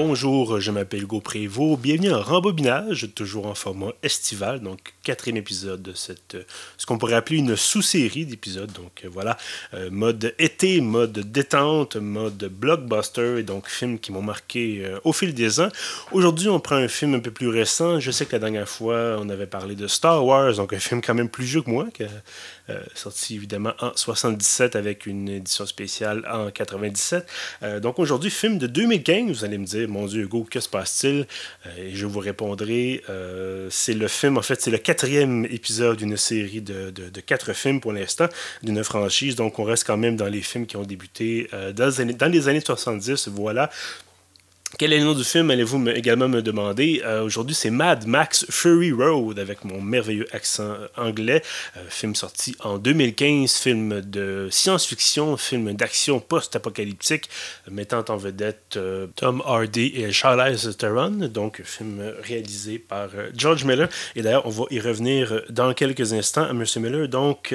Bonjour, je m'appelle Hugo Prévost. Bienvenue en rembobinage, toujours en format estival, donc quatrième épisode de cette, ce qu'on pourrait appeler une sous-série d'épisodes. Donc euh, voilà, euh, mode été, mode détente, mode blockbuster, et donc films qui m'ont marqué euh, au fil des ans. Aujourd'hui, on prend un film un peu plus récent. Je sais que la dernière fois, on avait parlé de Star Wars, donc un film quand même plus vieux que moi, que, sorti évidemment en 77 avec une édition spéciale en 97. donc aujourd'hui, film de 2015, vous allez me dire, mon Dieu, Hugo, que se passe-t-il? Et je vous répondrai, c'est le film, en fait, c'est le quatrième épisode d'une série de, de, quatre films pour l'instant, d'une franchise. Donc, on reste quand même dans les films qui ont débuté dans, les années, dans les années 70. Voilà. Quel est le nom du film, allez-vous également me demander? Euh, aujourd'hui, c'est Mad Max Fury Road avec mon merveilleux accent anglais. Euh, film sorti en 2015, film de science-fiction, film d'action post-apocalyptique, mettant en vedette euh, Tom Hardy et Charlize Theron. Donc, film réalisé par George Miller. Et d'ailleurs, on va y revenir dans quelques instants à M. Miller. Donc,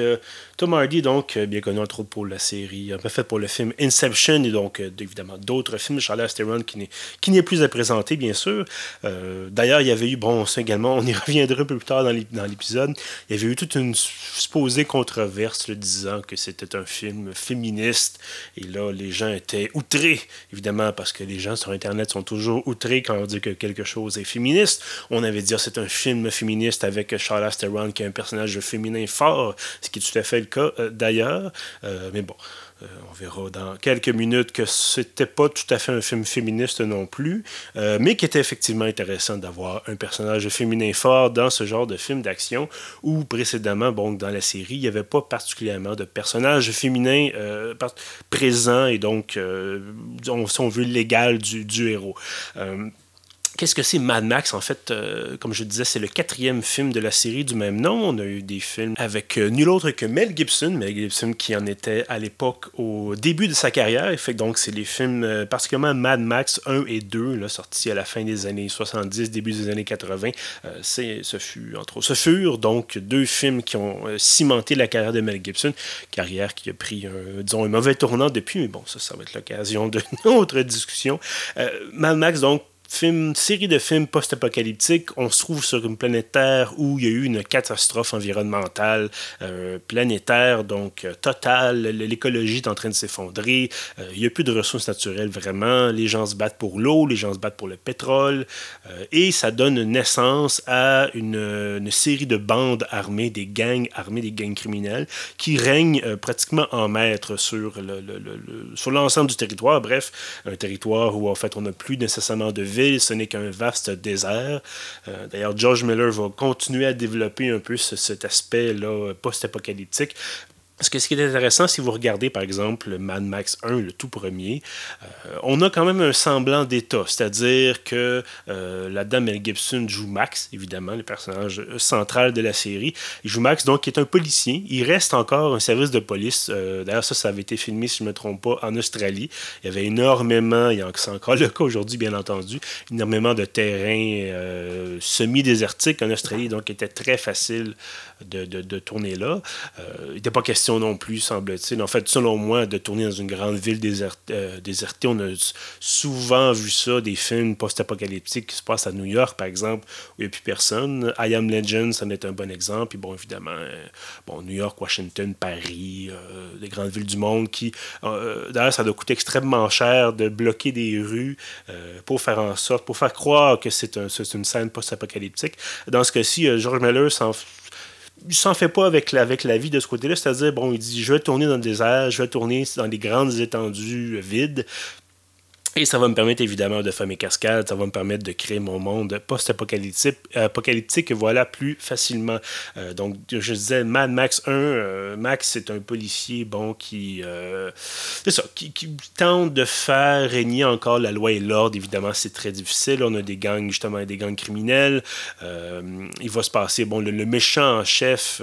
Tom Hardy, donc, bien connu entre autres pour la série, peu fait pour le film Inception et donc, évidemment, d'autres films. Charlize Theron qui n'est qui n'est plus à présenter, bien sûr. Euh, d'ailleurs, il y avait eu, bon, ça également, on y reviendra un peu plus tard dans l'épisode, il y avait eu toute une supposée controverse le disant que c'était un film féministe. Et là, les gens étaient outrés, évidemment, parce que les gens sur Internet sont toujours outrés quand on dit que quelque chose est féministe. On avait dit que c'est un film féministe avec Charlotte Theron qui est un personnage féminin fort, ce qui est tout à fait le cas euh, d'ailleurs. Euh, mais bon. Euh, on verra dans quelques minutes que c'était pas tout à fait un film féministe non plus, euh, mais qui était effectivement intéressant d'avoir un personnage féminin fort dans ce genre de film d'action où précédemment, bon, dans la série, il n'y avait pas particulièrement de personnages féminins euh, présents et donc, on, si on veut, l'égal du héros. Qu'est-ce que c'est Mad Max? En fait, euh, comme je disais, c'est le quatrième film de la série du même nom. On a eu des films avec euh, nul autre que Mel Gibson, Mel Gibson qui en était à l'époque au début de sa carrière. Et donc, c'est les films, euh, particulièrement Mad Max 1 et 2, là, sortis à la fin des années 70, début des années 80. c'est, ce, fut, entre autres, ce furent donc deux films qui ont cimenté la carrière de Mel Gibson, carrière qui a pris, un, disons, un mauvais tournant depuis, mais bon, ça, ça va être l'occasion d'une autre discussion. Mad Max, donc, série de films post-apocalyptiques, on se trouve sur une planète Terre où il y a eu une catastrophe environnementale euh, planétaire, donc euh, totale. L'écologie est en train de s'effondrer. Euh, il n'y a plus de ressources naturelles vraiment. Les gens se battent pour l'eau, les gens se battent pour le pétrole. et ça donne naissance à une, série de bandes armées, des gangs armés, des gangs criminels, qui règnent pratiquement en maître sur l'ensemble le, du territoire. Bref, un territoire où en fait on n'a plus nécessairement de ce n'est qu'un vaste désert. Euh, d'ailleurs, George Miller va continuer à développer un peu cet aspect-là post-apocalyptique parce que ce qui est intéressant, si vous regardez par exemple Mad Max 1, le tout premier, euh, on a quand même un semblant d'état. C'est-à-dire que euh, la dame Mel Gibson joue Max, évidemment, le personnage central de la série. Il joue Max, donc, qui est un policier. Il reste encore un service de police. Euh, d'ailleurs, ça, ça avait été filmé, si je ne me trompe pas, en Australie. Il y avait énormément, c'est encore le cas aujourd'hui, bien entendu, énormément de terrains semi-désertiques en Australie, donc il était très facile de, de tourner là. il n'était pas question non plus, semble-t-il. En fait, selon moi, de tourner dans une grande ville euh, désertée, on a souvent vu ça, des films post-apocalyptiques qui se passent à New York, par exemple, où il n'y a plus personne. I Am Legend, ça en est un bon exemple. Puis bon, évidemment, euh, bon, New York, Washington, Paris, euh, des grandes villes du monde qui... D'ailleurs, ça doit coûter extrêmement cher de bloquer des rues pour faire en sorte, pour faire croire que c'est un, une scène post-apocalyptique. Dans ce cas-ci, George Miller s'en il s'en fait pas avec la, avec la vie de ce côté-là. C'est-à-dire, bon, il dit, je vais tourner dans le désert, je vais tourner dans des grandes étendues vides, et ça va me permettre évidemment de faire mes cascades, ça va me permettre de créer mon monde post-apocalyptique apocalyptique, voilà, plus facilement. Euh, donc, je disais, Mad Max 1, euh, Max, c'est un policier, bon, qui, euh, ça, qui, tente de faire régner encore la loi et l'ordre. Évidemment, c'est très difficile. On a des gangs, justement, des gangs criminels. il va se passer, bon, le, méchant en chef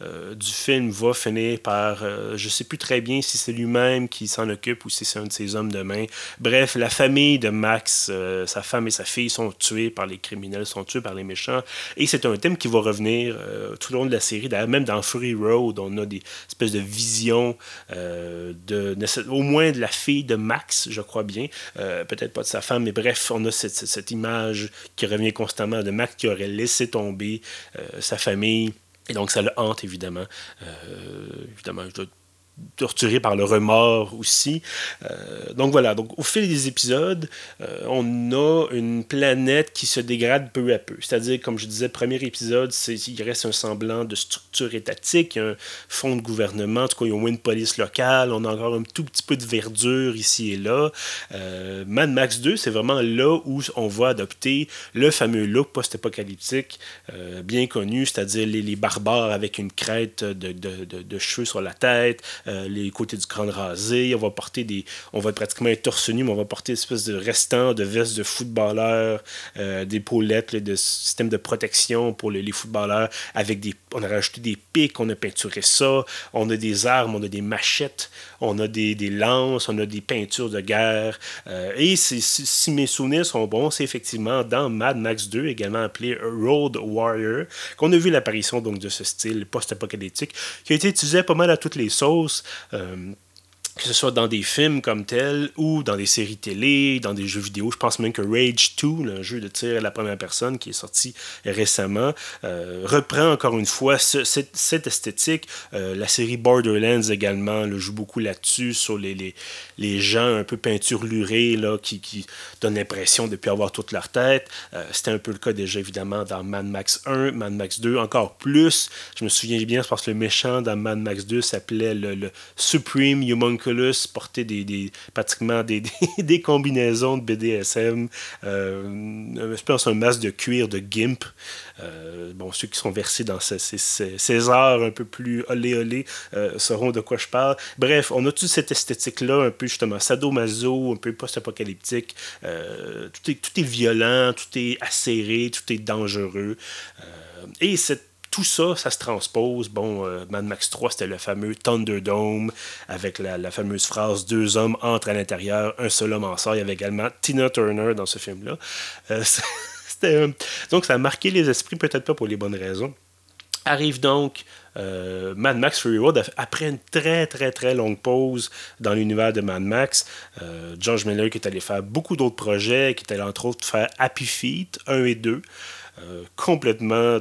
du film va finir par, je sais plus très bien si c'est lui-même qui s'en occupe ou si c'est un de ses hommes de main Bref, la famille de Max, sa femme et sa fille sont tués par les criminels, sont tués par les méchants. Et c'est un thème qui va revenir tout au long de la série. Même dans Fury Road, on a des espèces de visions de, au moins de la fille de Max, je crois bien. Peut-être pas de sa femme, mais bref, on a cette, cette image qui revient constamment de Max qui aurait laissé tomber sa famille. Et donc, ça le hante, évidemment. Euh, évidemment, je dois torturé par le remords aussi. Euh, donc voilà, donc au fil des épisodes, euh, on a une planète qui se dégrade peu à peu. C'est-à-dire, comme je disais, premier épisode, il reste un semblant de structure étatique, un fond de gouvernement, en tout cas, il y a au moins une police locale, on a encore un tout petit peu de verdure ici et là. Euh, Mad Max 2, c'est vraiment là où on va adopter le fameux look post-apocalyptique bien connu, c'est-à-dire les, barbares avec une crête de, de, de cheveux sur la tête, euh, les côtés du crâne rasé. On va porter des. On va pratiquement être torse nu, mais on va porter une espèce de restant de veste de footballeur, euh, des paulettes, de de protection pour les, footballeurs. Avec des. On a rajouté des pics, on a peinturé ça. On a des armes, on a des machettes, on a des, lances, on a des peintures de guerre. Euh, et si, si, mes souvenirs sont bons, c'est effectivement dans Mad Max 2, également appelé Road Warrior, qu'on a vu l'apparition donc de ce style post-apocalyptique qui a été utilisé pas mal à toutes les sauces euh, que ce soit dans des films comme tels ou dans des séries télé, dans des jeux vidéo. Je pense même que Rage 2, le jeu de tir à la première personne qui est sorti récemment, euh, reprend encore une fois cette, esthétique. Euh, la série Borderlands également le joue beaucoup là-dessus, sur les, les, les, gens un peu peinturlurés là, qui, qui donnent l'impression de ne plus avoir toute leur tête. Euh, c'était un peu le cas déjà évidemment dans Mad Max 1, Mad Max 2, encore plus. Je me souviens bien, parce que le méchant dans Mad Max 2 s'appelait le, le Supreme Human des, pratiquement des, combinaisons de BDSM. Euh, je pense un masque de cuir de Gimp. Euh, bon, ceux qui sont versés dans ces, ces, arts un peu plus olé olé euh, sauront de quoi je parle. Bref, on a toute cette esthétique-là, un peu justement sadomaso, un peu post-apocalyptique. tout, est, tout est violent, tout est acéré, tout est dangereux. et cette tout ça, ça se transpose. Bon, euh, Mad Max 3, c'était le fameux Thunderdome avec la, fameuse phrase Deux hommes entrent à l'intérieur, un seul homme en sort. Il y avait également Tina Turner dans ce film-là. Euh, donc, ça a marqué les esprits, peut-être pas pour les bonnes raisons. Arrive donc euh, Mad Max Fury Road après une très très très longue pause dans l'univers de Mad Max. George Miller qui est allé faire beaucoup d'autres projets, qui est allé entre autres faire Happy Feet 1 et 2. complètement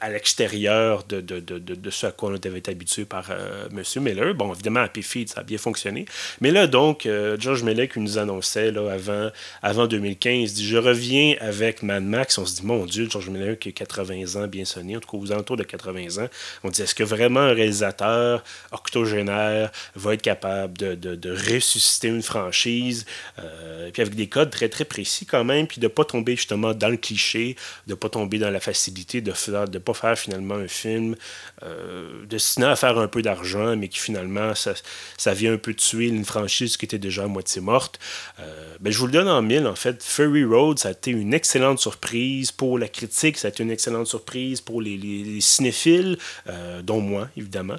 à l'extérieur de, de, de, de, ce à quoi on été habitué par euh, M. Miller. Bon, évidemment, Happy Feet, ça a bien fonctionné. Mais là, donc, euh, George qui nous annonçait là, avant, avant 2015, dit Je reviens avec Mad Max. On se dit Mon Dieu, George Miller qui a 80 ans, bien sonné, en tout cas aux alentours de 80 ans. On dit Est-ce que vraiment un réalisateur octogénaire va être capable de, ressusciter une franchise euh, Puis avec des codes très, très précis quand même, puis de ne pas tomber justement dans le cliché, de ne pas tomber dans la facilité de faire. De pas faire finalement un film euh, destiné à faire un peu d'argent, mais qui finalement, ça, ça vient un peu tuer une franchise qui était déjà à moitié morte. Euh, ben, je vous le donne en mille, en fait. Furry Road, ça a été une excellente surprise pour la critique, ça a été une excellente surprise pour les, cinéphiles, euh, dont moi, évidemment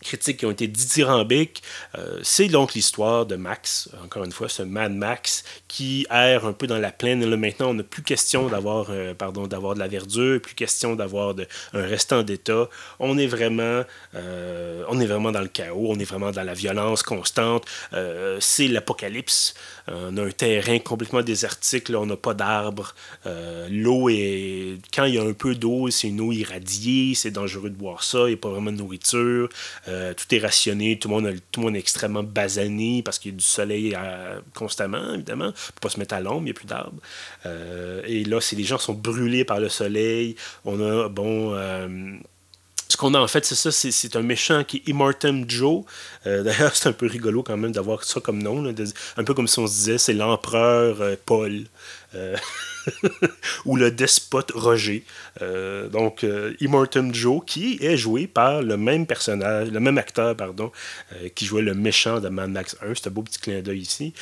critiques qui ont été dithyrambiques. Euh, c'est donc l'histoire de Max, encore une fois, ce Mad Max qui erre un peu dans la plaine. maintenant, on n'a plus question d'avoir euh, d'avoir de la verdure, plus question d'avoir un restant d'état. On est vraiment euh, on est vraiment dans le chaos, on est vraiment dans la violence constante. c'est l'apocalypse. On a un terrain complètement désertique, on n'a pas d'arbres. l'eau est quand il y a un peu d'eau, c'est une eau irradiée, c'est dangereux de boire ça, il n'y a pas vraiment de nourriture. Euh, tout est rationné, tout le, monde tout le monde est extrêmement basané parce qu'il y a du soleil euh, constamment, évidemment. Peut pas se mettre à l'ombre, il n'y a plus d'arbres. Euh, et là, c'est les gens sont brûlés par le soleil. On a, bon ce qu'on a en fait, c'est ça, c'est un méchant qui est Immortem Joe. D'ailleurs, c'est un peu rigolo quand même d'avoir ça comme nom. un peu comme si on se disait, c'est l'empereur Paul. ou le despote Roger. donc, Immortan Joe, qui est joué par le même personnage, le même acteur, pardon, qui jouait le méchant de Mad Max 1. C'est un beau petit clin d'œil ici.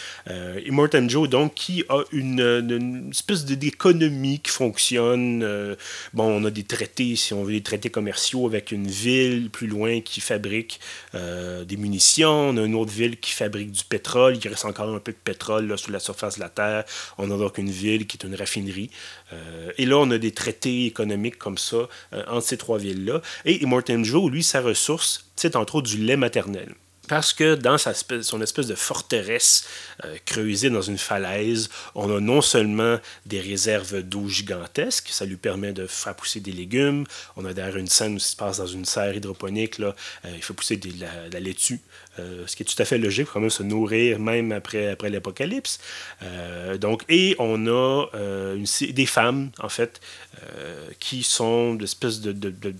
Immortan Joe, donc, qui a une, une espèce d'économie qui fonctionne. bon, on a des traités, si on veut, des traités commerciaux avec une ville plus loin qui fabrique des munitions. On a une autre ville qui fabrique du pétrole. Il reste encore un peu de pétrole là, sous la surface de la Terre. On a donc une ville qui est une raffinerie. Euh, et là, on a des traités économiques comme ça euh, entre ces trois villes-là. Et Immortan Joe, lui, sa ressource, c'est entre autres du lait maternel parce que dans son espèce de forteresse euh, creusée dans une falaise, on a non seulement des réserves d'eau gigantesques, ça lui permet de faire pousser des légumes. On a d'ailleurs une scène où ça se passe dans une serre hydroponique, là, euh, il faut pousser de la, laitue, euh, ce qui est tout à fait logique, quand même se nourrir même après, après l'apocalypse. donc, et on a des femmes, en fait, qui sont d'espèces de, de, de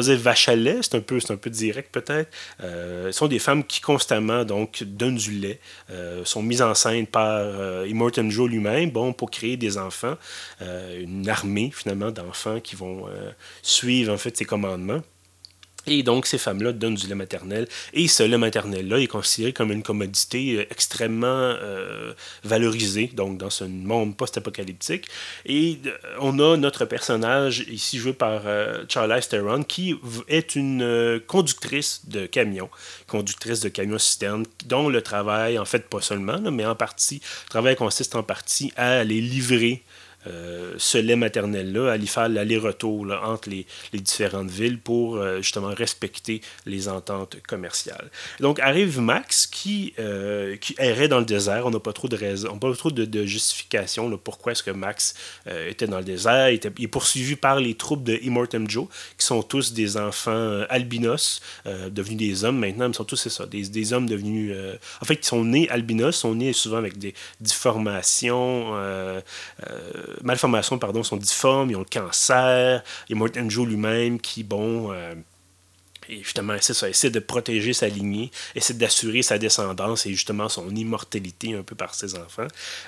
vache lait, c'est un peu, un peu direct peut-être. Euh, ce sont des femmes qui constamment donc donnent du lait, euh, sont mises en scène par euh, Joe lui-même, bon, pour créer des enfants, une armée finalement d'enfants qui vont suivre en fait ses commandements. Et donc, ces femmes-là donnent du lait maternel. Et ce lait maternel-là est considéré comme une commodité euh, extrêmement euh, valorisée, donc dans ce monde post-apocalyptique. Et euh, on a notre personnage, ici joué par Charlize Theron, qui est une conductrice de camion, conductrice de camion-citerne, dont le travail, en fait, pas seulement, mais en partie, le travail consiste en partie à les livrer euh, ce lait maternel-là, aller faire l'aller-retour entre les, différentes villes pour euh, justement respecter les ententes commerciales. Donc arrive Max qui, euh, qui errait dans le désert. On n'a pas trop de raison, pas trop de, justification pourquoi est-ce que Max était dans le désert. Il, est poursuivi par les troupes de Immortan Joe, qui sont tous des enfants albinos, devenus des hommes maintenant, mais sont tous ça, des, des hommes devenus... en fait, ils sont nés albinos, sont nés souvent avec des déformations malformations pardon, sont difformes, ils ont le cancer. Et Morton Joe lui-même qui, bon, euh, et justement, c'est essaie de protéger sa lignée, essaie d'assurer sa descendance et justement son immortalité un peu par ses enfants,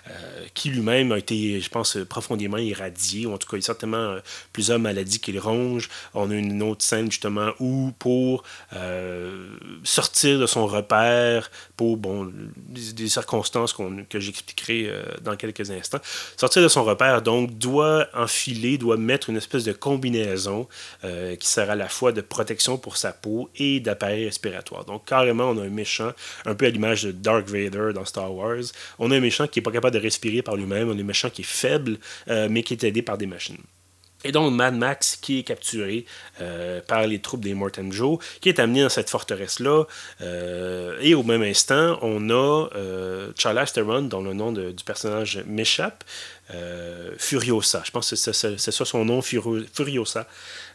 euh, qui lui-même a été, je pense, profondément irradié, ou en tout cas, il y a certainement euh, plusieurs maladies qu'il ronge. On a une autre scène justement où, pour euh, sortir de son repère, pour bon, des, circonstances que j'expliquerai dans quelques instants, sortir de son repère, donc, doit enfiler, doit mettre une espèce de combinaison qui sert à la fois de protection pour sa peau et d'appareils respiratoires. Donc carrément, on a un méchant, un peu à l'image de Dark Vader dans Star Wars. On a un méchant qui n'est pas capable de respirer par lui-même, on a un méchant qui est faible, euh, mais qui est aidé par des machines. Et donc Mad Max qui est capturé euh, par les troupes des Morton Joe, qui est amené dans cette forteresse-là. Euh, et au même instant, on a Charles Theron, dont le nom du personnage m'échappe, Furiosa. Je pense que c'est ça son nom, Furiosa.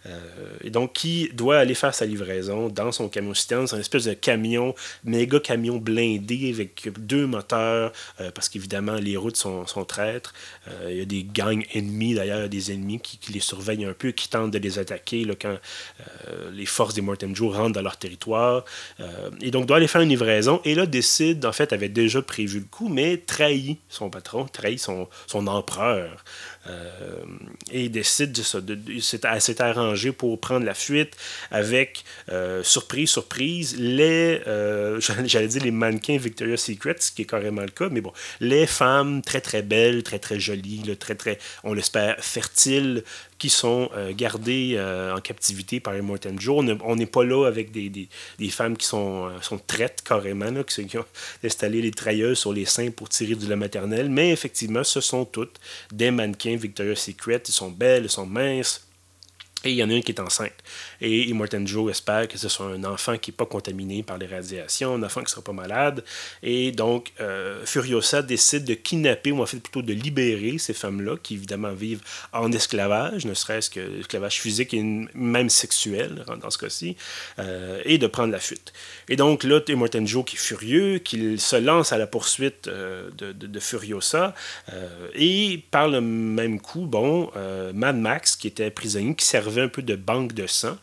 Euh, et donc, qui doit aller faire sa livraison dans son camion citerne. C'est un espèce de camion, méga camion blindé avec deux moteurs, euh, parce qu'évidemment, les routes sont, traîtres. Euh, il y a des gangs ennemis, d'ailleurs, des ennemis qui, les surveillent un peu, qui tentent de les attaquer quand les forces des Mortem Joe rentrent dans leur territoire. et donc, doit aller faire une livraison. Et là, décide, en fait, avait déjà prévu le coup, mais trahit son patron, trahit son, son empereur. Euh, et décide de, de, de s'est arrangé pour prendre la fuite avec, euh, surprise, surprise, les, euh, j'allais dire les mannequins Victoria's Secret, ce qui est carrément le cas, mais bon, les femmes très très belles, très très jolies, très très, on l'espère, fertiles, qui sont gardées en captivité par Immortan Joe. On n'est pas là avec des, des, femmes qui sont, sont traites carrément, là, qui, qui, ont installé les trailleuses sur les seins pour tirer du lait maternel, mais effectivement, ce sont toutes des mannequins Victoria's Secret. Ils sont belles, ils sont minces. Et il y en a une qui est enceinte. Et Immortan Joe espère que ce soit un enfant qui n'est pas contaminé par les radiations, un enfant qui ne sera pas malade. Et donc, euh, Furiosa décide de kidnapper, ou en fait plutôt de libérer ces femmes-là, qui évidemment vivent en esclavage, ne serait-ce que l'esclavage physique et même sexuel, dans ce cas-ci, euh, et de prendre la fuite. Et donc là, Immortan Joe qui est furieux, qu'il se lance à la poursuite euh, de, de, Furiosa, et par le même coup, bon, Mad Max, qui était prisonnier, qui servait servait un peu de banque de sang,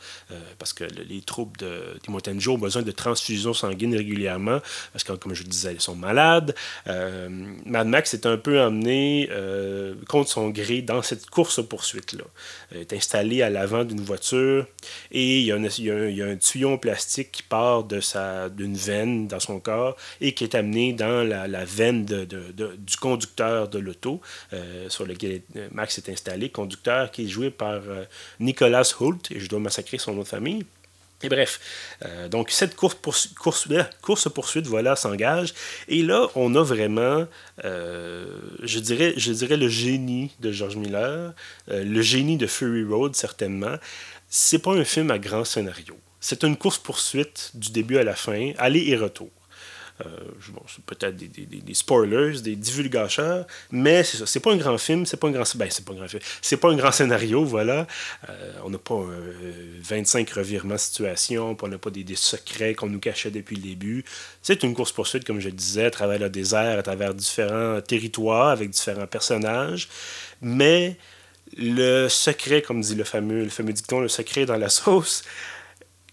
parce que les troupes de Joe ont besoin de transfusions sanguines régulièrement, parce que, comme je le disais, ils sont malades. Mad Max est un peu emmené contre son gré dans cette course-poursuite-là. Il est installé à l'avant d'une voiture et il y, a un, tuyau en plastique qui part d'une veine dans son corps et qui est amené dans la, veine du conducteur de l'auto euh, sur lequel Max est installé, conducteur qui est joué par euh, Nicolas Hoult, et je dois massacrer son autre famille. Et bref, euh, donc cette course, course, course poursuite voilà s'engage et là on a vraiment, je dirais, je dirais le génie de George Miller, le génie de Fury Road certainement. C'est pas un film à grand scénario. C'est une course poursuite du début à la fin, aller et retour. Euh, bon, c'est peut-être des, des, des, spoilers, des divulgateurs, mais c'est ça. C'est pas un grand film, c'est pas un grand, ben, c'est pas un grand film, c'est pas un grand scénario, voilà. Euh, on n'a pas 25 revirements de situation, on n'a pas des, secrets qu'on nous cachait depuis le début. C'est une course poursuite, comme je le disais, à travers le désert, à travers différents territoires, avec différents personnages, mais le secret, comme dit le fameux, le fameux dicton, le secret dans la sauce,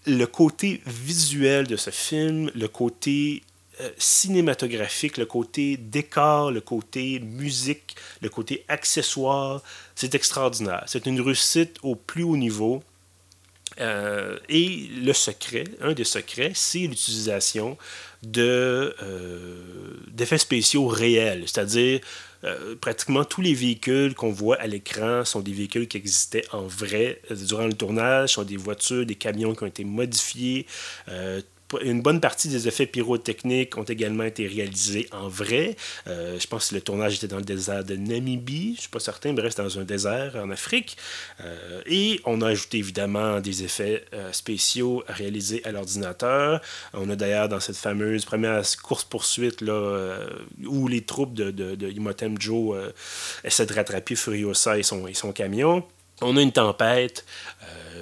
le côté visuel de ce film, le côté euh, cinématographique, le côté décor, le côté musique, le côté accessoire, c'est extraordinaire. C'est une réussite au plus haut niveau. Euh, et le secret, un des secrets, c'est l'utilisation de, euh, d'effets spéciaux réels, c'est-à-dire pratiquement tous les véhicules qu'on voit à l'écran sont des véhicules qui existaient en vrai durant le tournage, sont des voitures, des camions qui ont été modifiés une bonne partie des effets pyrotechniques ont également été réalisés en vrai. Euh, je pense que le tournage était dans le désert de Namibie, je ne suis pas certain, mais reste dans un désert en Afrique. Euh, et on a ajouté évidemment des effets euh, spéciaux réalisés à l'ordinateur. On a d'ailleurs dans cette fameuse première course-poursuite où les troupes de, de, Joe essaient de rattraper Furiosa et son camion. On a une tempête,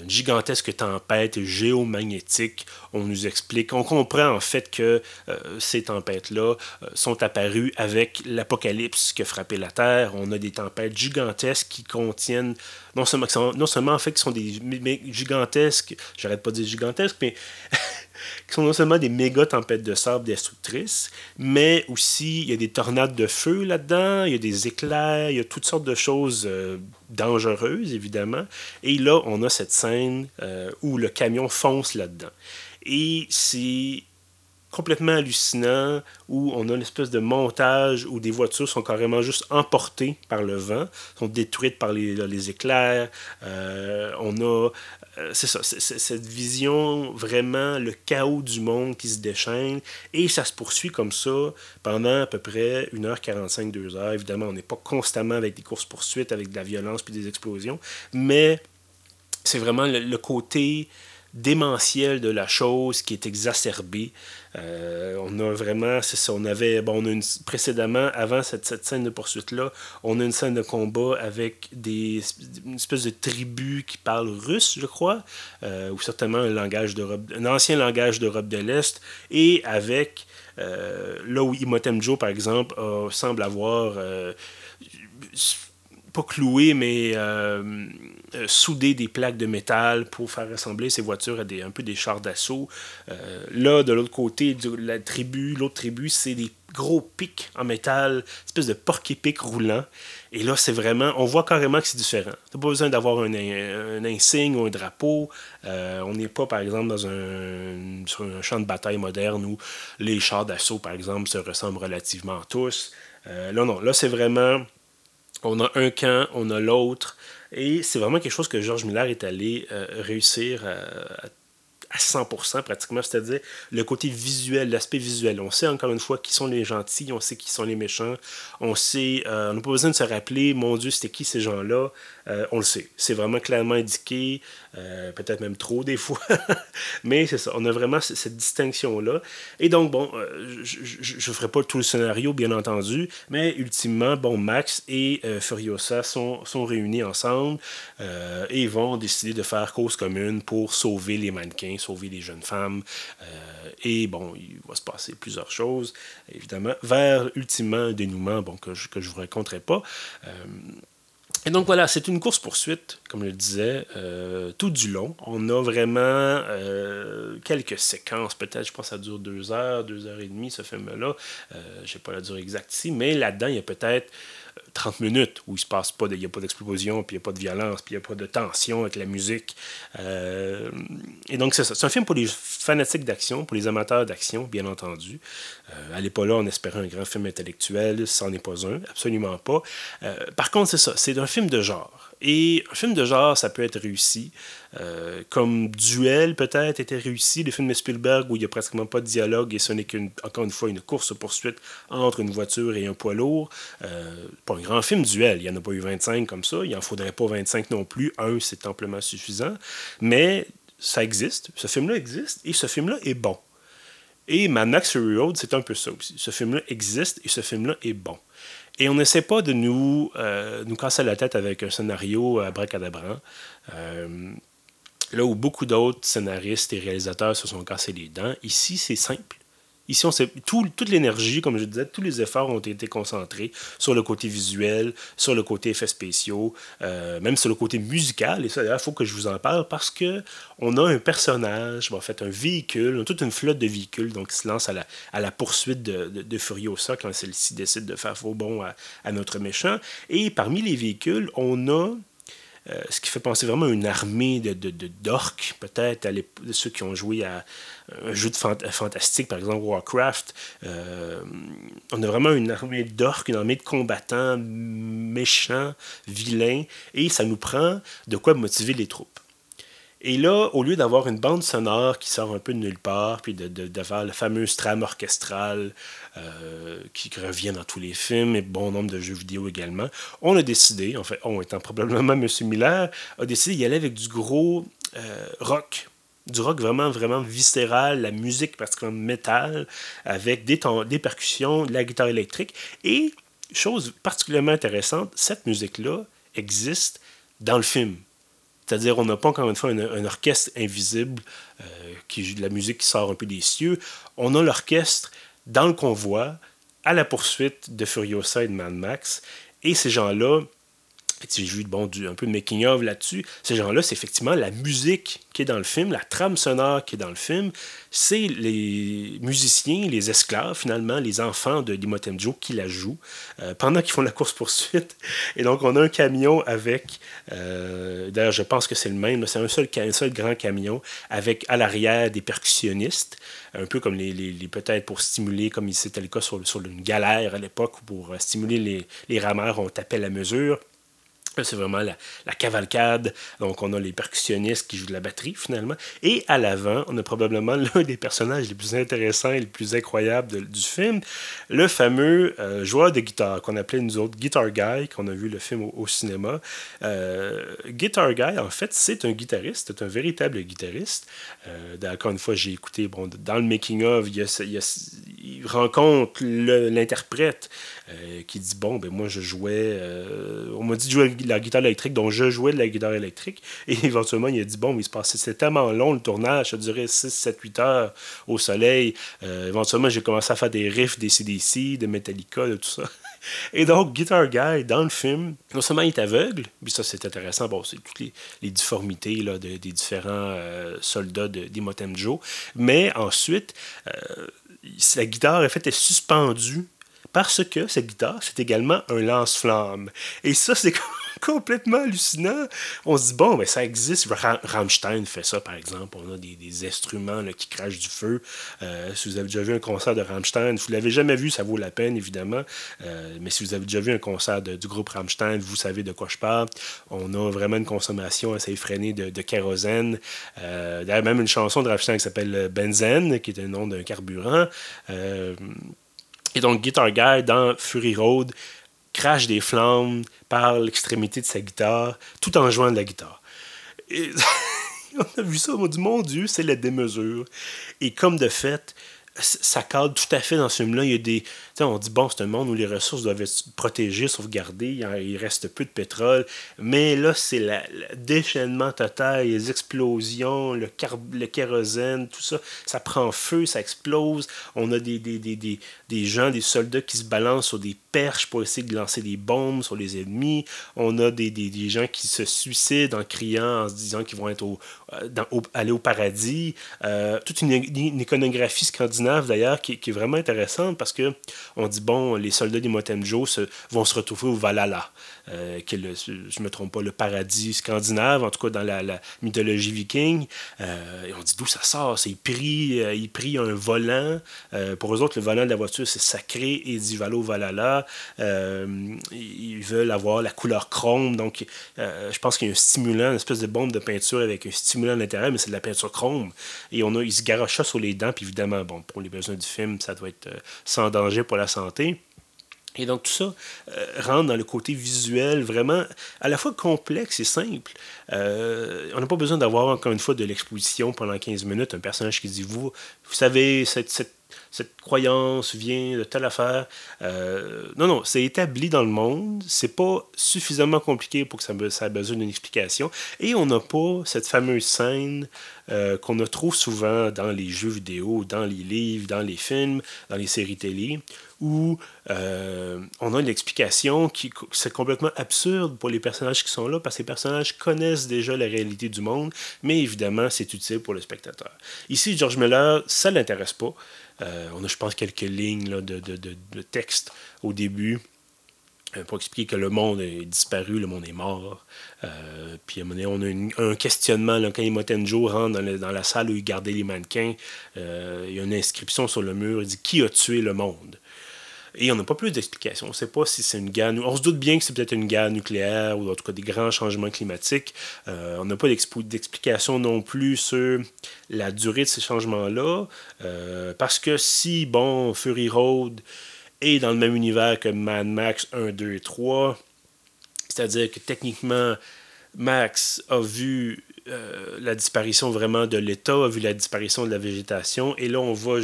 une gigantesque tempête géomagnétique. On nous explique, on comprend en fait que euh, ces tempêtes-là euh, sont apparues avec l'apocalypse qui a frappé la Terre. On a des tempêtes gigantesques qui contiennent, non seulement, non seulement en fait, qui sont des gigantesques, j'arrête pas de dire gigantesques, mais qui sont non seulement des méga tempêtes de sable destructrices, mais aussi il y a des tornades de feu là-dedans, il y a des éclairs, il y a toutes sortes de choses euh, dangereuses, évidemment. Et là, on a cette scène euh, où le camion fonce là-dedans. Et c'est complètement hallucinant où on a une espèce de montage où des voitures sont carrément juste emportées par le vent, sont détruites par les, éclairs. Euh, on a euh, c'est ça, cette vision, vraiment, le chaos du monde qui se déchaîne, et ça se poursuit comme ça pendant à peu près 1h45, 2h. Évidemment, on n'est pas constamment avec des courses-poursuites, avec de la violence puis des explosions, mais c'est vraiment le côté démentiel de la chose qui est exacerbée. Euh, on a vraiment, c'est ça, on avait, bon, on a précédemment, avant cette, scène de poursuite-là, on a une scène de combat avec des, une espèce de tribu qui parle russe, je crois, euh, ou certainement un, langage un ancien langage d'Europe de l'Est, et avec, euh, là où Imhotep Joe, par exemple, semble avoir pas cloué, mais euh, euh, souder des plaques de métal pour faire ressembler ces voitures à des, un peu des chars d'assaut. Euh, là, de l'autre côté de la tribu, l'autre tribu, c'est des gros pics en métal, espèce de porc-épic roulant. Et là, c'est vraiment, on voit carrément que c'est différent. T'as pas besoin d'avoir un, un, insigne ou un drapeau. on n'est pas, par exemple, dans un, sur un champ de bataille moderne où les chars d'assaut, par exemple, se ressemblent relativement tous. là, non, là, c'est vraiment on a un camp, on a l'autre. Et c'est vraiment quelque chose que Georges Miller est allé euh, réussir à, 100% pratiquement, c'est-à-dire le côté visuel, l'aspect visuel. On sait encore une fois qui sont les gentils, on sait qui sont les méchants, on sait, euh, on n'a pas besoin de se rappeler, mon Dieu, c'était qui ces gens-là, euh, on le sait. C'est vraiment clairement indiqué, euh, peut-être même trop des fois, mais c'est ça, on a vraiment cette distinction-là. Et donc, bon, je ne ferai pas tout le scénario, bien entendu, mais ultimement, bon, Max et Furiosa sont, sont réunis ensemble et vont décider de faire cause commune pour sauver les mannequins, sauver les jeunes femmes. et bon, il va se passer plusieurs choses, évidemment, vers ultimement un dénouement bon, que je ne vous raconterai pas. Et donc voilà, c'est une course-poursuite, comme je le disais, euh, tout du long. On a vraiment euh, quelques séquences, peut-être, je pense ça dure deux heures, deux heures et demie, ce film-là. Euh, je n'ai pas la durée exacte ici, mais là-dedans, il y a peut-être 30 minutes où il se passe pas, il n'y a pas d'explosion, puis il n'y a pas de violence, puis il n'y a pas de tension avec la musique. et donc, c'est ça. C'est un film pour les fanatiques d'action, pour les amateurs d'action, bien entendu. Euh, allez pas là en espérant un grand film intellectuel, c'en est pas un, absolument pas. par contre, c'est ça. C'est un film de genre. Et un film de genre, ça peut être réussi. Euh, comme Duel, peut-être, était réussi. Le film de Spielberg, où il n'y a pratiquement pas de dialogue et ce n'est qu'encore une fois une course-poursuite entre une voiture et un poids lourd. Euh, pas un grand film, Duel. Il n'y en a pas eu 25 comme ça. Il n'en faudrait pas 25 non plus. Un, c'est amplement suffisant. Mais ça existe. Ce film-là existe et ce film-là est bon. Et Mad Max Fury Road, c'est un peu ça aussi. Ce film-là existe et ce film-là est bon. Et on n'essaie pas de nous, euh, nous casser la tête avec un scénario à bracadabrant. Euh, là où beaucoup d'autres scénaristes et réalisateurs se sont cassés les dents, ici, c'est simple. Ici, on sait, toute l'énergie, comme je disais, tous les efforts ont été concentrés sur le côté visuel, sur le côté effets spéciaux, euh, même sur le côté musical. Et ça, il faut que je vous en parle parce que on a un personnage, en fait, un véhicule, toute une flotte de véhicules, donc qui se lance à la, poursuite de, de, Furiosa quand celle-ci décide de faire faux bon à notre méchant. Et parmi les véhicules, on a euh, ce qui fait penser vraiment à une armée de, d'orques, peut-être, à ceux qui ont joué à un jeu de fantastique, par exemple Warcraft. Euh, on a vraiment une armée d'orques, une armée de combattants méchants, vilains, et ça nous prend de quoi motiver les troupes. Et là, au lieu d'avoir une bande sonore qui sort un peu de nulle part, puis de, de, faire le fameux trame orchestral euh, qui revient dans tous les films et bon nombre de jeux vidéo également, on a décidé, en fait, on étant probablement M. Miller, a décidé d'y aller avec du gros euh, rock. Du rock vraiment, vraiment viscéral, la musique particulièrement métal, avec des, des percussions, de la guitare électrique. Et, chose particulièrement intéressante, cette musique-là existe dans le film. C'est-à-dire, on n'a pas encore une fois un, orchestre invisible euh, qui de la musique qui sort un peu des cieux. On a l'orchestre dans le convoi, à la poursuite de Furiosa et de Mad Max. Et ces gens-là j'ai vu bon, un peu de making-of là-dessus. Ces gens-là, c'est effectivement la musique qui est dans le film, la trame sonore qui est dans le film. C'est les musiciens, les esclaves, finalement, les enfants de Dimotem Joe qui la jouent euh, pendant qu'ils font la course-poursuite. Et donc, on a un camion avec. Euh, d'ailleurs, je pense que c'est le même. C'est un seul, un seul grand camion avec à l'arrière des percussionnistes, un peu comme les, les, peut-être pour stimuler, comme c'était le cas sur, sur une galère à l'époque, pour stimuler les, les rameurs, on tapait la mesure. C'est vraiment la, cavalcade. Donc, on a les percussionnistes qui jouent de la batterie, finalement. Et à l'avant, on a probablement l'un des personnages les plus intéressants et les plus incroyables du film, le fameux euh, joueur de guitare qu'on appelait nous autres Guitar Guy, qu'on a vu le film au, cinéma. Euh, guitar Guy, en fait, c'est un guitariste, c'est un véritable guitariste. Euh, encore une fois, j'ai écouté, bon, dans le making-of, il, il, rencontre l'interprète euh, qui dit Bon, ben moi, je jouais. on m'a dit de jouer la guitare électrique, donc je jouais de la guitare électrique. Et éventuellement, il a dit Bon, mais c'était tellement long le tournage, ça durait 6, 7, 8 heures au soleil. Euh, éventuellement, j'ai commencé à faire des riffs des CDC, de Metallica, de tout ça. Et donc, Guitar Guy, dans le film, non seulement il est aveugle, puis ça c'est intéressant, bon, c'est toutes les, difformités là, des différents euh, soldats d'Imotem Joe, mais ensuite, euh, sa guitare en fait est suspendue parce que cette guitare, c'est également un lance-flamme. Et ça, c'est complètement hallucinant. On se dit, bon, mais ça existe. Rammstein fait ça, par exemple. On a des, instruments qui crachent du feu. Euh, si vous avez déjà vu un concert de Rammstein, si vous l'avez jamais vu, ça vaut la peine, évidemment. Euh, mais si vous avez déjà vu un concert du groupe Rammstein, vous savez de quoi je parle. On a vraiment une consommation assez effrénée de, kérosène. Euh, D'ailleurs, même une chanson de Rammstein qui s'appelle Benzen, qui est un nom d'un carburant. Et donc, Guitar Guy, dans Fury Road, crache des flammes par l'extrémité de sa guitare, tout en jouant de la guitare. On a vu ça, on a dit, mon Dieu, c'est la démesure. Et comme de fait, ça cadre tout à fait dans ce film-là. Il y a des. On dit, bon, c'est un monde où les ressources doivent être protégées, sauvegardées. Il reste peu de pétrole. Mais là, c'est le déchaînement total, les explosions, le, le kérosène, tout ça. Ça prend feu, ça explose. On a des, des, des, des, des gens, des soldats qui se balancent sur des perches pour essayer de lancer des bombes sur les ennemis. On a des, des, gens qui se suicident en criant, en se disant qu'ils vont être au, dans, aller au paradis. toute une, iconographie scandinave d'ailleurs qui, est vraiment intéressante parce que on dit bon, les soldats des Motenjo se, vont se retrouver au Valhalla. Euh, qui est, le, je me trompe pas, le paradis scandinave, en tout cas dans la, mythologie viking. Euh, et on dit d'où ça sort? C'est pris, euh, il prit un volant. pour eux autres, le volant de la voiture, c'est sacré. Et dit Valo Valhalla. Ils veulent avoir la couleur chrome. Donc, je pense qu'il y a un stimulant, une espèce de bombe de peinture avec un stimulant à l'intérieur, mais c'est de la peinture chrome. Et on a, ils se garochent sur les dents. Puis évidemment, bon, pour les besoins du film, ça doit être sans danger pour la santé. Et donc tout ça euh, rentre dans le côté visuel vraiment à la fois complexe et simple. Euh, on n'a pas besoin d'avoir encore une fois de l'exposition pendant 15 minutes, un personnage qui dit, vous, vous savez, cette cette croyance vient de telle affaire. Euh, non, non, c'est établi dans le monde. C'est pas suffisamment compliqué pour que ça, ça ait besoin d'une explication. Et on n'a pas cette fameuse scène euh, qu'on a trop souvent dans les jeux vidéo, dans les livres, dans les films, dans les séries télé, où euh, on a une explication qui c'est complètement absurde pour les personnages qui sont là, parce que les personnages connaissent déjà la réalité du monde, mais évidemment, c'est utile pour le spectateur. Ici, George Miller, ça l'intéresse pas. Euh, on a, je pense, quelques lignes de, de, texte au début euh, pour expliquer que le monde est disparu, le monde est mort. Euh, puis à un moment donné, on a un questionnement quand Imotenjo rentre dans, dans, la salle où il gardait les mannequins. il y a une inscription sur le mur, il dit Qui a tué le monde? Et on n'a pas plus d'explications. On ne sait pas si c'est une guerre. On se doute bien que c'est peut-être une guerre nucléaire ou en tout cas des grands changements climatiques. Euh, on n'a pas d'explication non plus sur la durée de ces changements-là. Euh, parce que si, bon, Fury Road est dans le même univers que Mad Max 1, 2 et 3, c'est-à-dire que techniquement, Max a vu euh, la disparition vraiment de l'État, a vu la disparition de la végétation, et là on va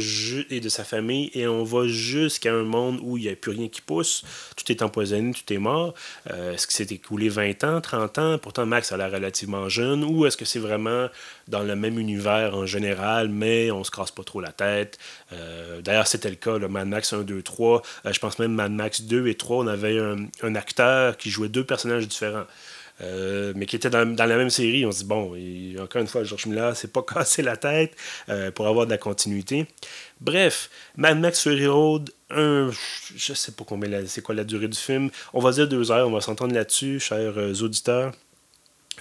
et de sa famille, et on va jusqu'à un monde où il n'y a plus rien qui pousse, tout est empoisonné, tout est mort. Euh, est-ce que c'est écoulé 20 ans, 30 ans? Pourtant Max a l'air relativement jeune, ou est-ce que c'est vraiment dans le même univers en général, mais on se casse pas trop la tête? Euh, d'ailleurs, c'était le cas, le Mad Max 1, 2, 3. je pense même Mad Max 2 et 3, on avait un acteur qui jouait deux personnages différents. Euh, mais qui était dans, la même série. On se dit, bon, encore une fois, George Miller c'est pas cassé la tête euh, pour avoir de la continuité. Bref, Mad Max Fury Road, un, je sais pas combien c'est quoi la durée du film. On va dire deux heures, on va s'entendre là-dessus, chers euh, auditeurs.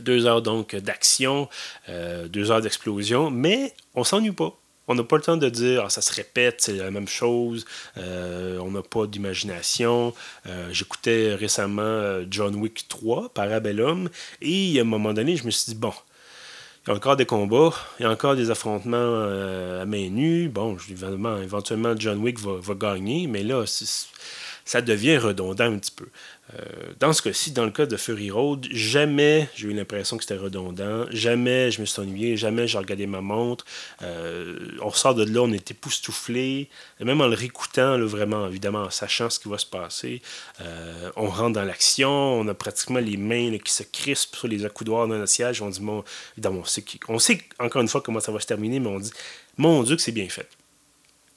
Deux heures donc d'action, deux heures d'explosion, mais on s'ennuie pas. On n'a pas le temps de dire ah, ça se répète, c'est la même chose, euh, on n'a pas d'imagination. Euh, j'écoutais récemment euh, John Wick 3, Parabellum, et à un moment donné, je me suis dit bon, il y a encore des combats, il y a encore des affrontements à main nue. Bon, éventuellement, John Wick va, va gagner, mais là, ça devient redondant un petit peu. Euh, dans ce cas-ci, dans le cas de Fury Road, jamais j'ai eu l'impression que c'était redondant, jamais je me suis ennuyé, jamais j'ai regardé ma montre. Euh, on sort de là, on est époustouflé, même en le réécoutant, vraiment, évidemment, en sachant ce qui va se passer, euh, on rentre dans l'action, on a pratiquement les mains qui se crispent sur les accoudoirs d'un siège. On dit, sait, on sait encore une fois comment ça va se terminer, mais on dit, mon Dieu, que c'est bien fait.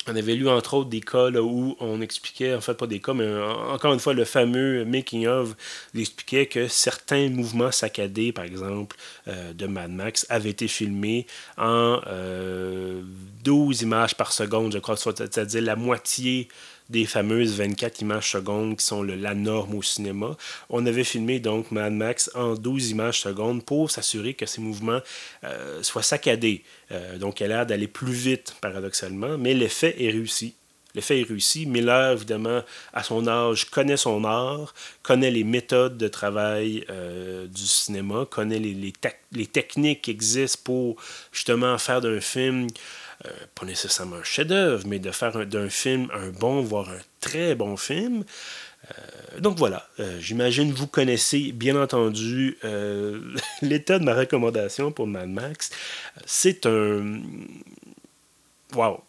On avait lu entre autres des cas où on expliquait, en fait pas des cas, mais encore une fois, le fameux making of expliquait que certains mouvements saccadés, par exemple, euh, de Mad Max, avaient été filmés en 12 euh, images par seconde, je crois, c'est-à-dire la moitié des fameuses 24 images secondes qui sont la norme au cinéma. On avait filmé donc Mad Max en 12 images secondes pour s'assurer que ces mouvements euh, soient saccadés. Euh, donc, elle a l'air d'aller plus vite, paradoxalement, mais l'effet est réussi. L'effet est réussi. Miller, évidemment, à son âge, connaît son art, connaît les méthodes de travail euh, du cinéma, connaît les, les, les, techniques qui existent pour justement faire d'un film euh, pas nécessairement un chef-d'œuvre, mais de faire d'un film un bon, voire un très bon film. Euh, donc voilà, euh, j'imagine vous connaissez bien entendu l'état de ma recommandation pour Mad Max. C'est un... Waouh!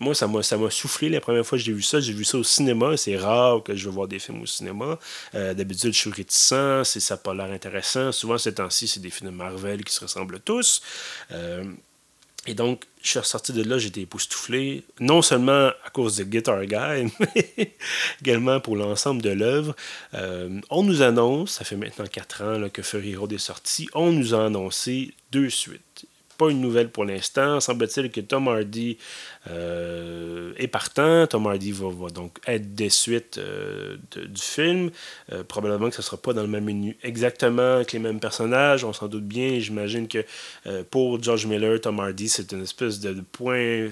Moi, ça m'a, soufflé la première fois que j'ai vu ça. J'ai vu ça au cinéma. C'est rare que je veux voir des films au cinéma. d'habitude, je suis réticent. C'est, ça n'a pas l'air intéressant. Souvent, ces temps-ci, c'est des films de Marvel qui se ressemblent tous. Et donc, je suis ressorti de là, j'étais époustouflé, non seulement à cause de Guitar Guy, mais également pour l'ensemble de l'œuvre. Euh, on nous annonce, ça fait maintenant quatre ans que Fury Road est sorti, on nous a annoncé deux suites une nouvelle pour l'instant. Semble-t-il que Tom Hardy euh, est partant. Tom Hardy va, donc être des suites euh, du film. Euh, probablement que ce ne sera pas dans le même menu exactement que les mêmes personnages. On s'en doute bien. J'imagine que pour George Miller, Tom Hardy, c'est une espèce de point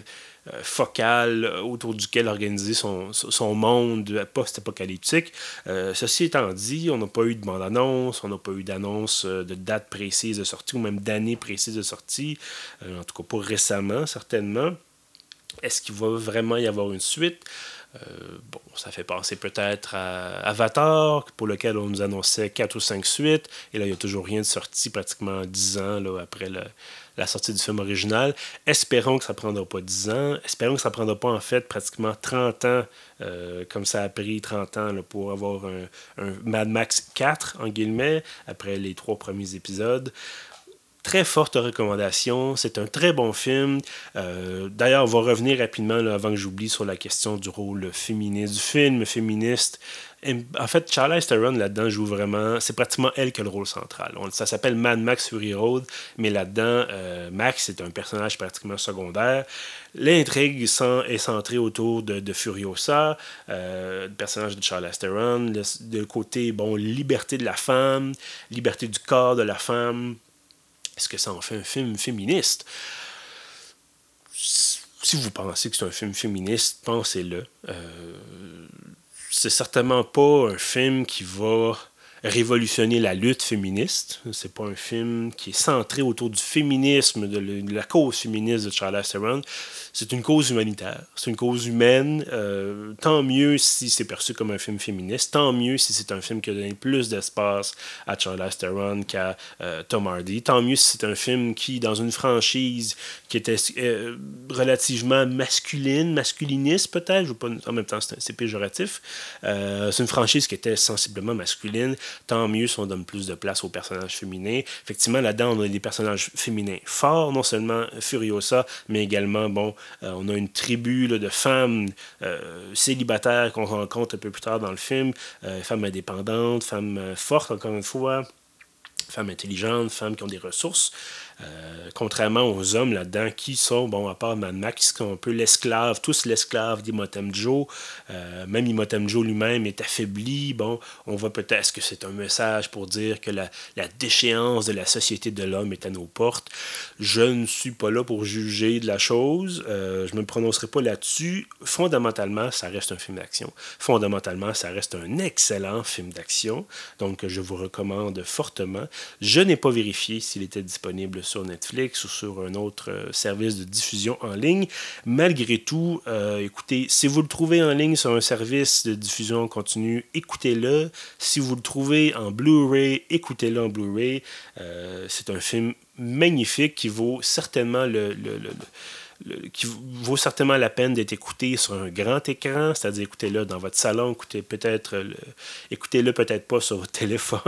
focal autour duquel organiser son, son monde post-apocalyptique. Euh, ceci étant dit, on n'a pas eu de bande-annonce, on n'a pas eu d'annonce euh, de date précise de sortie ou même d'année précise de sortie, en tout cas pas récemment, certainement. Est-ce qu'il va vraiment y avoir une suite? bon, ça fait penser peut-être à Avatar, pour lequel on nous annonçait 4 ou 5 suites, et là, il n'y a toujours rien de sorti, pratiquement 10 ans là, après le, la sortie du film original. Espérons que ça ne prendra pas 10 ans. Espérons que ça ne prendra pas en fait pratiquement 30 ans, euh, comme ça a pris 30 ans pour avoir un, Mad Max 4, en guillemets, après les trois premiers épisodes très forte recommandation. C'est un très bon film. Euh, d'ailleurs, on va revenir rapidement avant que j'oublie sur la question du rôle féministe du film, féministe en fait, Charlize Theron là-dedans joue vraiment. C'est pratiquement elle qui a le rôle central. ça s'appelle Mad Max Fury Road, mais là-dedans, euh, Max est un personnage pratiquement secondaire. L'intrigue est centrée autour de, Furiosa, euh, le personnage de Charlize Theron, le, côté, bon, liberté de la femme, liberté du corps de la femme. Est-ce que ça en fait un film féministe? Si vous pensez que c'est un film féministe, pensez-le. Euh, c'est certainement pas un film qui va révolutionner la lutte féministe. C'est pas un film qui est centré autour du féminisme, de, la cause féministe de Charles Theron. C'est une cause humanitaire, c'est une cause humaine. Euh, tant mieux si c'est perçu comme un film féministe, tant mieux si c'est un film qui a donné plus d'espace à Charles Theron qu'à euh, Tom Hardy, tant mieux si c'est un film qui, dans une franchise qui était euh, relativement masculine, masculiniste peut-être, en même temps c'est péjoratif, c'est une franchise qui était sensiblement masculine, tant mieux si on donne plus de place aux personnages féminins. Effectivement, là-dedans, on a des personnages féminins forts, non seulement Furiosa, mais également, bon, euh, on a une tribu de femmes euh, célibataires qu'on rencontre un peu plus tard dans le film, euh, femmes indépendantes, femmes fortes, encore une fois femmes intelligentes, femmes qui ont des ressources. Euh, contrairement aux hommes là-dedans qui sont, bon, à part Mad Max, qui sont un peu l'esclave, tous l'esclave d'Imotem Joe. Euh, même Imotem Joe lui-même est affaibli. Bon, on voit peut-être que c'est un message pour dire que la, déchéance de la société de l'homme est à nos portes? Je ne suis pas là pour juger de la chose. Euh, je ne me prononcerai pas là-dessus. Fondamentalement, ça reste un film d'action. Fondamentalement, ça reste un excellent film d'action. Donc, je vous recommande fortement. Je n'ai pas vérifié s'il était disponible sur Netflix ou sur un autre euh, service de diffusion en ligne. Malgré tout, euh, écoutez, si vous le trouvez en ligne sur un service de diffusion continue, écoutez-le. Si vous le trouvez en Blu-ray, écoutez-le en Blu-ray. Euh, c'est un film magnifique qui vaut certainement le qui vaut certainement la peine d'être écouté sur un grand écran, c'est-à-dire écoutez-le dans votre salon, écoutez peut-être écoutez-le peut-être pas sur votre téléphone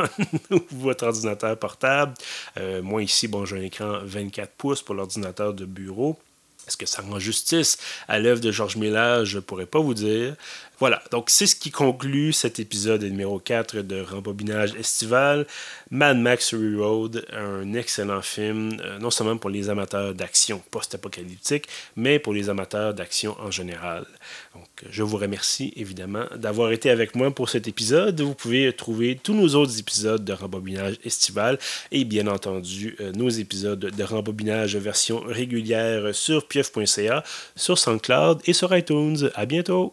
ou votre ordinateur portable. Euh, moi ici, bon, j'ai un écran 24 pouces pour l'ordinateur de bureau. Est-ce que ça rend justice à l'œuvre de Georges Miller? Je ne pourrais pas vous dire. Voilà, donc c'est ce qui conclut cet épisode numéro 4 de Rembobinage estival. Mad Max Road, un excellent film, euh, non seulement pour les amateurs d'action post-apocalyptique, mais pour les amateurs d'action en général. Donc, je vous remercie évidemment d'avoir été avec moi pour cet épisode. Vous pouvez trouver tous nos autres épisodes de Rembobinage estival et bien entendu euh, nos épisodes de Rembobinage version régulière sur pieuf.ca, sur SoundCloud et sur iTunes. À bientôt!